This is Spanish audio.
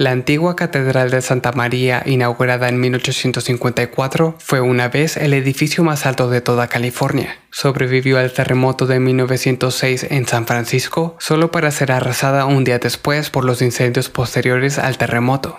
La antigua Catedral de Santa María, inaugurada en 1854, fue una vez el edificio más alto de toda California. Sobrevivió al terremoto de 1906 en San Francisco, solo para ser arrasada un día después por los incendios posteriores al terremoto.